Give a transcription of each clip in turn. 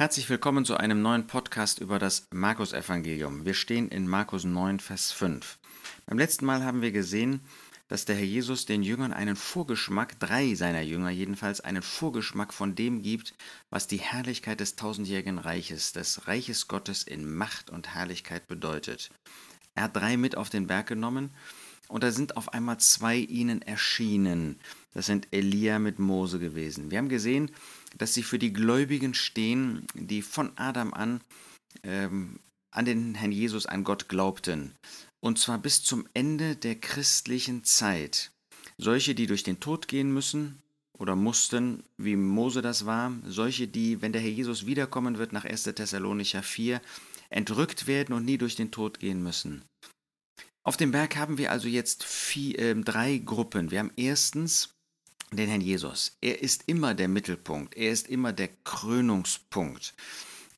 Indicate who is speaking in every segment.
Speaker 1: Herzlich willkommen zu einem neuen Podcast über das Markus-Evangelium. Wir stehen in Markus 9, Vers 5. Beim letzten Mal haben wir gesehen, dass der Herr Jesus den Jüngern einen Vorgeschmack, drei seiner Jünger jedenfalls, einen Vorgeschmack von dem gibt, was die Herrlichkeit des tausendjährigen Reiches, des Reiches Gottes in Macht und Herrlichkeit bedeutet. Er hat drei mit auf den Berg genommen und da sind auf einmal zwei ihnen erschienen. Das sind Elia mit Mose gewesen. Wir haben gesehen, dass sie für die Gläubigen stehen, die von Adam an ähm, an den Herrn Jesus, an Gott glaubten. Und zwar bis zum Ende der christlichen Zeit. Solche, die durch den Tod gehen müssen oder mussten, wie Mose das war. Solche, die, wenn der Herr Jesus wiederkommen wird, nach 1. Thessalonicher 4, entrückt werden und nie durch den Tod gehen müssen. Auf dem Berg haben wir also jetzt vier, äh, drei Gruppen. Wir haben erstens den Herrn Jesus. Er ist immer der Mittelpunkt, er ist immer der Krönungspunkt.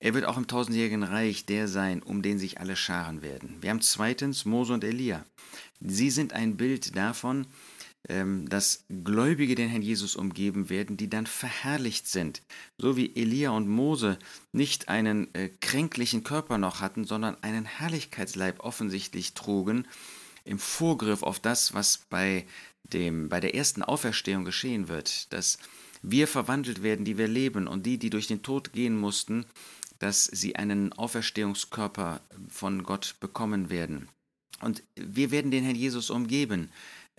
Speaker 1: Er wird auch im tausendjährigen Reich der sein, um den sich alle scharen werden. Wir haben zweitens Mose und Elia. Sie sind ein Bild davon, ähm, dass Gläubige den Herrn Jesus umgeben werden, die dann verherrlicht sind. So wie Elia und Mose nicht einen äh, kränklichen Körper noch hatten, sondern einen Herrlichkeitsleib offensichtlich trugen, im Vorgriff auf das, was bei, dem, bei der ersten Auferstehung geschehen wird, dass wir verwandelt werden, die wir leben, und die, die durch den Tod gehen mussten, dass sie einen Auferstehungskörper von Gott bekommen werden. Und wir werden den Herrn Jesus umgeben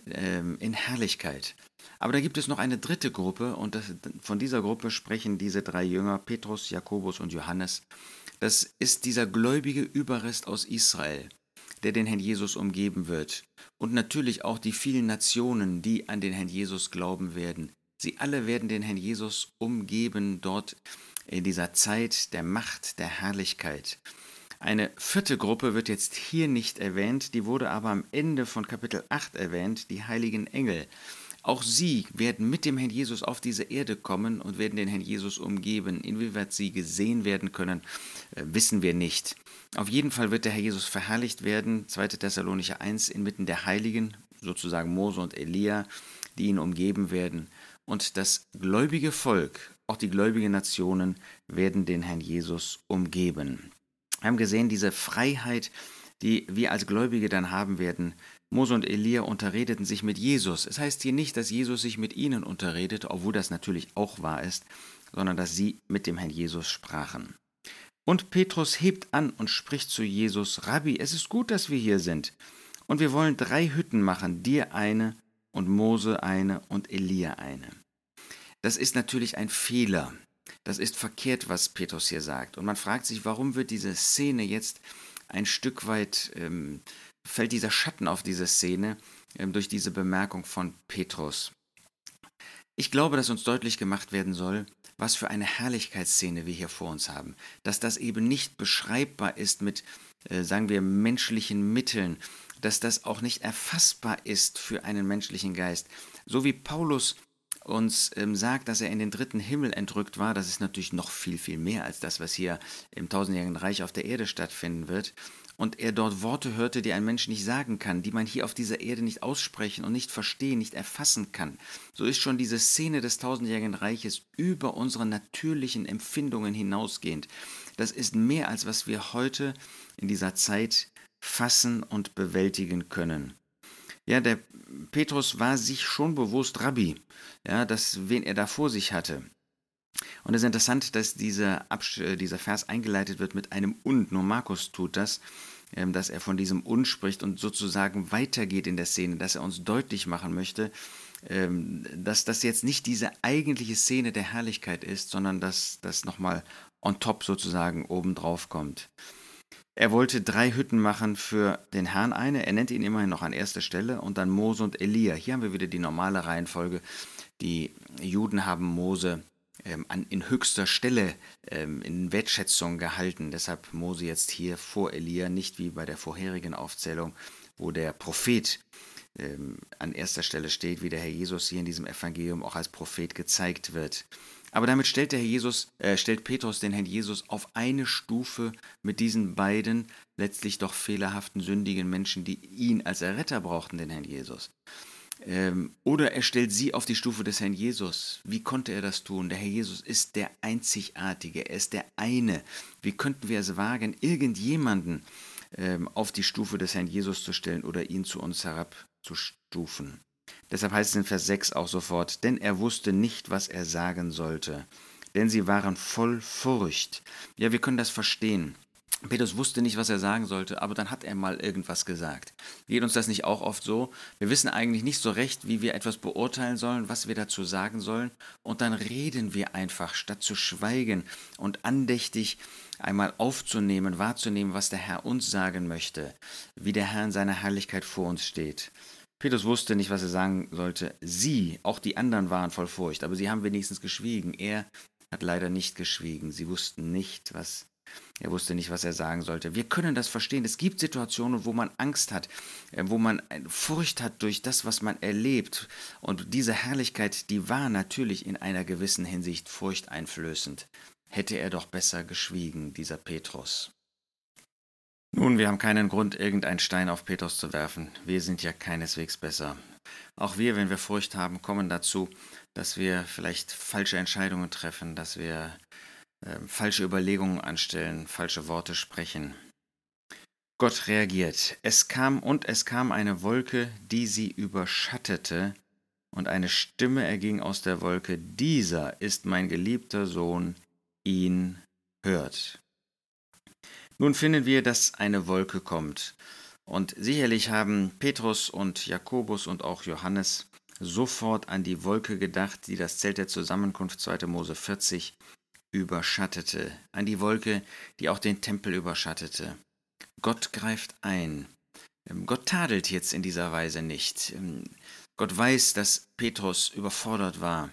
Speaker 1: ähm, in Herrlichkeit. Aber da gibt es noch eine dritte Gruppe, und das, von dieser Gruppe sprechen diese drei Jünger, Petrus, Jakobus und Johannes. Das ist dieser gläubige Überrest aus Israel der den Herrn Jesus umgeben wird. Und natürlich auch die vielen Nationen, die an den Herrn Jesus glauben werden. Sie alle werden den Herrn Jesus umgeben dort in dieser Zeit der Macht, der Herrlichkeit. Eine vierte Gruppe wird jetzt hier nicht erwähnt, die wurde aber am Ende von Kapitel 8 erwähnt, die heiligen Engel. Auch sie werden mit dem Herrn Jesus auf diese Erde kommen und werden den Herrn Jesus umgeben. Inwieweit sie gesehen werden können, äh, wissen wir nicht. Auf jeden Fall wird der Herr Jesus verherrlicht werden, 2. Thessalonicher 1, inmitten der Heiligen, sozusagen Mose und Elia, die ihn umgeben werden. Und das gläubige Volk, auch die gläubigen Nationen, werden den Herrn Jesus umgeben. Wir haben gesehen, diese Freiheit, die wir als Gläubige dann haben werden, Mose und Elia unterredeten sich mit Jesus. Es heißt hier nicht, dass Jesus sich mit ihnen unterredete, obwohl das natürlich auch wahr ist, sondern dass sie mit dem Herrn Jesus sprachen. Und Petrus hebt an und spricht zu Jesus, Rabbi, es ist gut, dass wir hier sind. Und wir wollen drei Hütten machen, dir eine und Mose eine und Elia eine. Das ist natürlich ein Fehler. Das ist verkehrt, was Petrus hier sagt. Und man fragt sich, warum wird diese Szene jetzt ein Stück weit ähm, fällt dieser Schatten auf diese Szene ähm, durch diese Bemerkung von Petrus. Ich glaube, dass uns deutlich gemacht werden soll, was für eine Herrlichkeitsszene wir hier vor uns haben. Dass das eben nicht beschreibbar ist mit, äh, sagen wir, menschlichen Mitteln, dass das auch nicht erfassbar ist für einen menschlichen Geist. So wie Paulus uns ähm, sagt, dass er in den dritten Himmel entrückt war, das ist natürlich noch viel, viel mehr als das, was hier im tausendjährigen Reich auf der Erde stattfinden wird und er dort Worte hörte, die ein Mensch nicht sagen kann, die man hier auf dieser Erde nicht aussprechen und nicht verstehen, nicht erfassen kann, so ist schon diese Szene des tausendjährigen Reiches über unsere natürlichen Empfindungen hinausgehend. Das ist mehr als was wir heute in dieser Zeit fassen und bewältigen können. Ja, der Petrus war sich schon bewusst Rabbi, ja, das, wen er da vor sich hatte. Und es ist interessant, dass dieser, Absch äh, dieser Vers eingeleitet wird mit einem Und. Nur Markus tut das, ähm, dass er von diesem Und spricht und sozusagen weitergeht in der Szene, dass er uns deutlich machen möchte, ähm, dass das jetzt nicht diese eigentliche Szene der Herrlichkeit ist, sondern dass das nochmal on top sozusagen obendrauf kommt. Er wollte drei Hütten machen für den Herrn eine. Er nennt ihn immerhin noch an erster Stelle und dann Mose und Elia. Hier haben wir wieder die normale Reihenfolge. Die Juden haben Mose ähm, an, in höchster Stelle ähm, in Wertschätzung gehalten. Deshalb Mose jetzt hier vor Elia, nicht wie bei der vorherigen Aufzählung, wo der Prophet ähm, an erster Stelle steht, wie der Herr Jesus hier in diesem Evangelium auch als Prophet gezeigt wird. Aber damit stellt der Herr Jesus, äh, stellt Petrus den Herrn Jesus auf eine Stufe mit diesen beiden letztlich doch fehlerhaften, sündigen Menschen, die ihn als Erretter brauchten, den Herrn Jesus. Ähm, oder er stellt sie auf die Stufe des Herrn Jesus. Wie konnte er das tun? Der Herr Jesus ist der Einzigartige, er ist der eine. Wie könnten wir es wagen, irgendjemanden ähm, auf die Stufe des Herrn Jesus zu stellen oder ihn zu uns herabzustufen? Deshalb heißt es in Vers 6 auch sofort, denn er wusste nicht, was er sagen sollte, denn sie waren voll Furcht. Ja, wir können das verstehen. Petrus wusste nicht, was er sagen sollte, aber dann hat er mal irgendwas gesagt. Geht uns das nicht auch oft so? Wir wissen eigentlich nicht so recht, wie wir etwas beurteilen sollen, was wir dazu sagen sollen, und dann reden wir einfach, statt zu schweigen und andächtig einmal aufzunehmen, wahrzunehmen, was der Herr uns sagen möchte, wie der Herr in seiner Herrlichkeit vor uns steht. Petrus wusste nicht, was er sagen sollte. Sie, auch die anderen waren voll Furcht, aber sie haben wenigstens geschwiegen. Er hat leider nicht geschwiegen. Sie wussten nicht, was er wusste nicht, was er sagen sollte. Wir können das verstehen. Es gibt Situationen, wo man Angst hat, äh, wo man Furcht hat durch das, was man erlebt. Und diese Herrlichkeit, die war natürlich in einer gewissen Hinsicht furchteinflößend. Hätte er doch besser geschwiegen, dieser Petrus. Nun, wir haben keinen Grund, irgendeinen Stein auf Petrus zu werfen. Wir sind ja keineswegs besser. Auch wir, wenn wir Furcht haben, kommen dazu, dass wir vielleicht falsche Entscheidungen treffen, dass wir äh, falsche Überlegungen anstellen, falsche Worte sprechen. Gott reagiert. Es kam und es kam eine Wolke, die sie überschattete, und eine Stimme erging aus der Wolke, dieser ist mein geliebter Sohn, ihn hört. Nun finden wir, dass eine Wolke kommt, und sicherlich haben Petrus und Jakobus und auch Johannes sofort an die Wolke gedacht, die das Zelt der Zusammenkunft 2. Mose 40 überschattete, an die Wolke, die auch den Tempel überschattete. Gott greift ein. Ähm, Gott tadelt jetzt in dieser Weise nicht. Ähm, Gott weiß, dass Petrus überfordert war.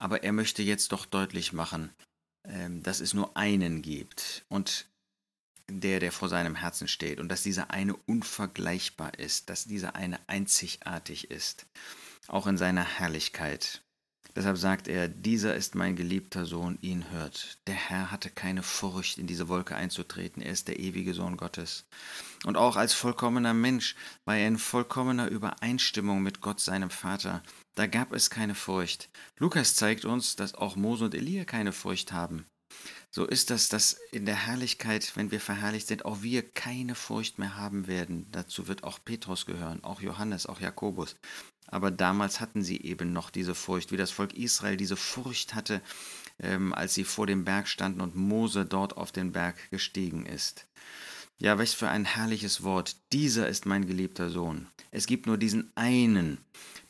Speaker 1: Aber er möchte jetzt doch deutlich machen, ähm, dass es nur einen gibt und der, der vor seinem Herzen steht und dass dieser eine unvergleichbar ist, dass dieser eine einzigartig ist, auch in seiner Herrlichkeit. Deshalb sagt er, dieser ist mein geliebter Sohn, ihn hört. Der Herr hatte keine Furcht, in diese Wolke einzutreten, er ist der ewige Sohn Gottes. Und auch als vollkommener Mensch war er in vollkommener Übereinstimmung mit Gott, seinem Vater. Da gab es keine Furcht. Lukas zeigt uns, dass auch Mose und Elia keine Furcht haben. So ist das, dass in der Herrlichkeit, wenn wir verherrlicht sind, auch wir keine Furcht mehr haben werden. Dazu wird auch Petrus gehören, auch Johannes, auch Jakobus. Aber damals hatten sie eben noch diese Furcht, wie das Volk Israel diese Furcht hatte, ähm, als sie vor dem Berg standen und Mose dort auf den Berg gestiegen ist. Ja, welch für ein herrliches Wort. Dieser ist mein geliebter Sohn. Es gibt nur diesen einen,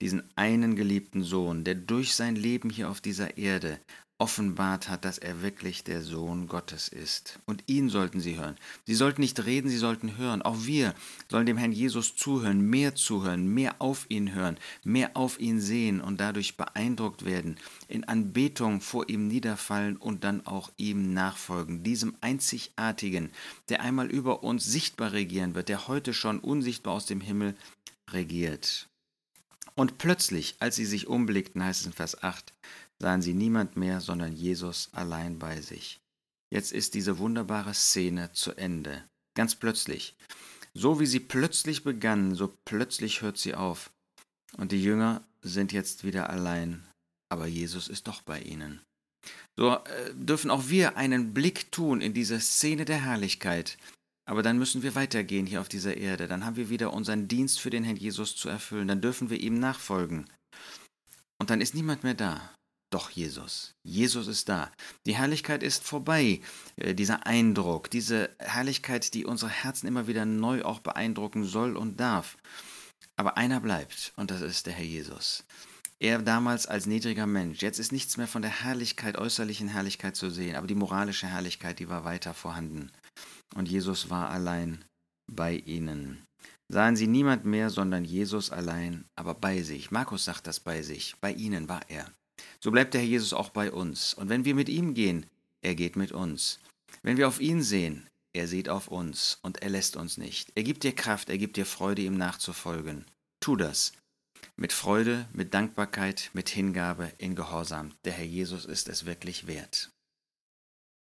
Speaker 1: diesen einen geliebten Sohn, der durch sein Leben hier auf dieser Erde offenbart hat, dass er wirklich der Sohn Gottes ist. Und ihn sollten sie hören. Sie sollten nicht reden, sie sollten hören. Auch wir sollen dem Herrn Jesus zuhören, mehr zuhören, mehr auf ihn hören, mehr auf ihn sehen und dadurch beeindruckt werden, in Anbetung vor ihm niederfallen und dann auch ihm nachfolgen, diesem einzigartigen, der einmal über uns sichtbar regieren wird, der heute schon unsichtbar aus dem Himmel regiert. Und plötzlich, als sie sich umblickten, heißt es in Vers 8, sahen sie niemand mehr, sondern Jesus allein bei sich. Jetzt ist diese wunderbare Szene zu Ende. Ganz plötzlich. So wie sie plötzlich begann, so plötzlich hört sie auf. Und die Jünger sind jetzt wieder allein, aber Jesus ist doch bei ihnen. So äh, dürfen auch wir einen Blick tun in diese Szene der Herrlichkeit. Aber dann müssen wir weitergehen hier auf dieser Erde. Dann haben wir wieder unseren Dienst für den Herrn Jesus zu erfüllen. Dann dürfen wir ihm nachfolgen. Und dann ist niemand mehr da. Doch Jesus. Jesus ist da. Die Herrlichkeit ist vorbei. Äh, dieser Eindruck, diese Herrlichkeit, die unsere Herzen immer wieder neu auch beeindrucken soll und darf. Aber einer bleibt, und das ist der Herr Jesus. Er damals als niedriger Mensch. Jetzt ist nichts mehr von der Herrlichkeit, äußerlichen Herrlichkeit zu sehen, aber die moralische Herrlichkeit, die war weiter vorhanden. Und Jesus war allein bei ihnen. Sahen sie niemand mehr, sondern Jesus allein, aber bei sich. Markus sagt das bei sich. Bei ihnen war er. So bleibt der Herr Jesus auch bei uns. Und wenn wir mit ihm gehen, er geht mit uns. Wenn wir auf ihn sehen, er sieht auf uns und er lässt uns nicht. Er gibt dir Kraft, er gibt dir Freude, ihm nachzufolgen. Tu das. Mit Freude, mit Dankbarkeit, mit Hingabe, in Gehorsam. Der Herr Jesus ist es wirklich wert.